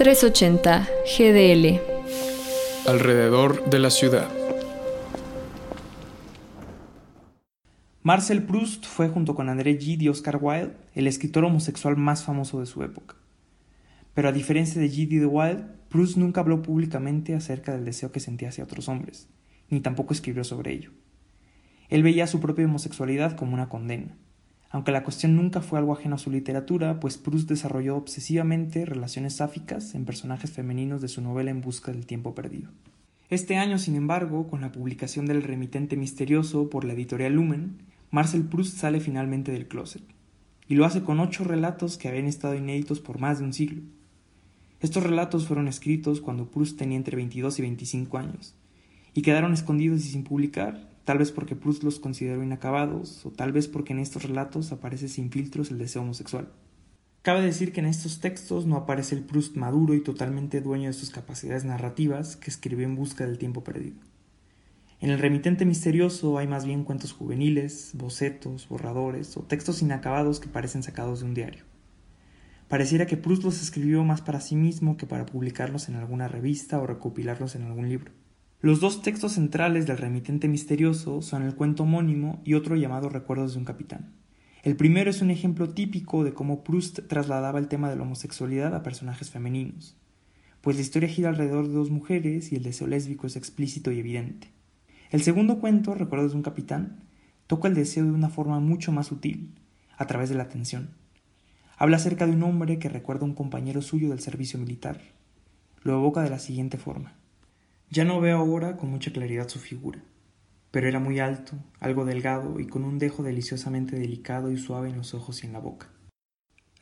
380 GDL. Alrededor de la ciudad. Marcel Proust fue, junto con André Gide y Oscar Wilde, el escritor homosexual más famoso de su época. Pero a diferencia de Gide y de Wilde, Proust nunca habló públicamente acerca del deseo que sentía hacia otros hombres, ni tampoco escribió sobre ello. Él veía su propia homosexualidad como una condena, aunque la cuestión nunca fue algo ajeno a su literatura, pues Proust desarrolló obsesivamente relaciones sáficas en personajes femeninos de su novela En busca del tiempo perdido. Este año, sin embargo, con la publicación del Remitente Misterioso por la editorial Lumen, Marcel Proust sale finalmente del closet, y lo hace con ocho relatos que habían estado inéditos por más de un siglo. Estos relatos fueron escritos cuando Proust tenía entre 22 y 25 años, y quedaron escondidos y sin publicar tal vez porque Proust los consideró inacabados, o tal vez porque en estos relatos aparece sin filtros el deseo homosexual. Cabe decir que en estos textos no aparece el Proust maduro y totalmente dueño de sus capacidades narrativas que escribió en busca del tiempo perdido. En el remitente misterioso hay más bien cuentos juveniles, bocetos, borradores o textos inacabados que parecen sacados de un diario. Pareciera que Proust los escribió más para sí mismo que para publicarlos en alguna revista o recopilarlos en algún libro. Los dos textos centrales del remitente misterioso son el cuento homónimo y otro llamado Recuerdos de un capitán. El primero es un ejemplo típico de cómo Proust trasladaba el tema de la homosexualidad a personajes femeninos, pues la historia gira alrededor de dos mujeres y el deseo lésbico es explícito y evidente. El segundo cuento, Recuerdos de un capitán, toca el deseo de una forma mucho más sutil, a través de la atención. Habla acerca de un hombre que recuerda a un compañero suyo del servicio militar. Lo evoca de la siguiente forma. Ya no veo ahora con mucha claridad su figura, pero era muy alto, algo delgado y con un dejo deliciosamente delicado y suave en los ojos y en la boca.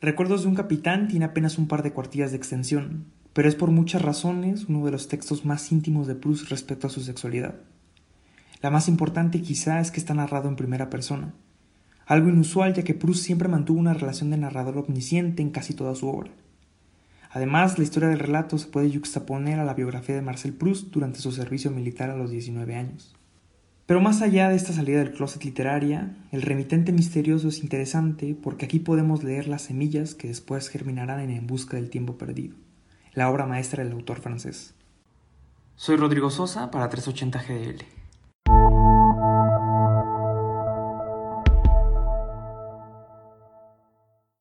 Recuerdos de un capitán tiene apenas un par de cuartillas de extensión, pero es por muchas razones uno de los textos más íntimos de Proust respecto a su sexualidad. La más importante quizá es que está narrado en primera persona, algo inusual ya que Proust siempre mantuvo una relación de narrador omnisciente en casi toda su obra. Además, la historia del relato se puede yuxtaponer a la biografía de Marcel Proust durante su servicio militar a los 19 años. Pero más allá de esta salida del closet literaria, el remitente misterioso es interesante porque aquí podemos leer las semillas que después germinarán en En busca del tiempo perdido, la obra maestra del autor francés. Soy Rodrigo Sosa para 380 GDL.